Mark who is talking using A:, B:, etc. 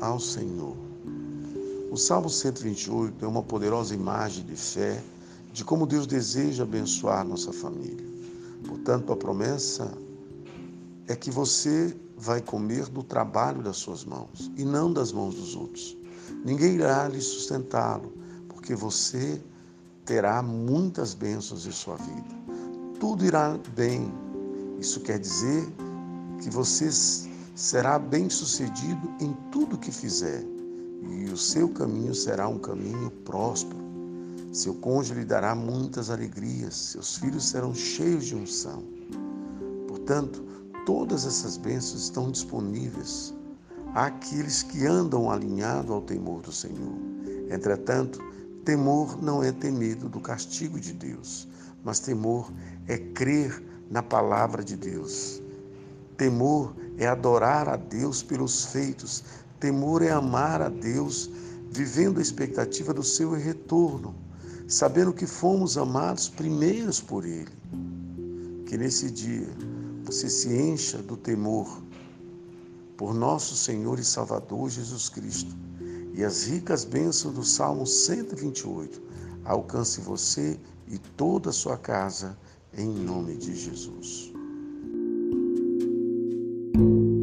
A: ao Senhor. O Salmo 128 é uma poderosa imagem de fé de como Deus deseja abençoar nossa família. Portanto, a promessa é que você vai comer do trabalho das suas mãos e não das mãos dos outros. Ninguém irá lhe sustentá-lo, porque você terá muitas bênçãos em sua vida. Tudo irá bem. Isso quer dizer que você será bem-sucedido em tudo que fizer, e o seu caminho será um caminho próspero. Seu cônjuge lhe dará muitas alegrias, seus filhos serão cheios de unção. Portanto, todas essas bênçãos estão disponíveis àqueles que andam alinhados ao temor do Senhor. Entretanto, temor não é ter medo do castigo de Deus, mas temor é crer na palavra de Deus. Temor é adorar a Deus pelos feitos. Temor é amar a Deus, vivendo a expectativa do seu retorno sabendo que fomos amados primeiros por Ele. Que nesse dia você se encha do temor por nosso Senhor e Salvador Jesus Cristo e as ricas bênçãos do Salmo 128 alcance você e toda a sua casa, em nome de Jesus. Thank you.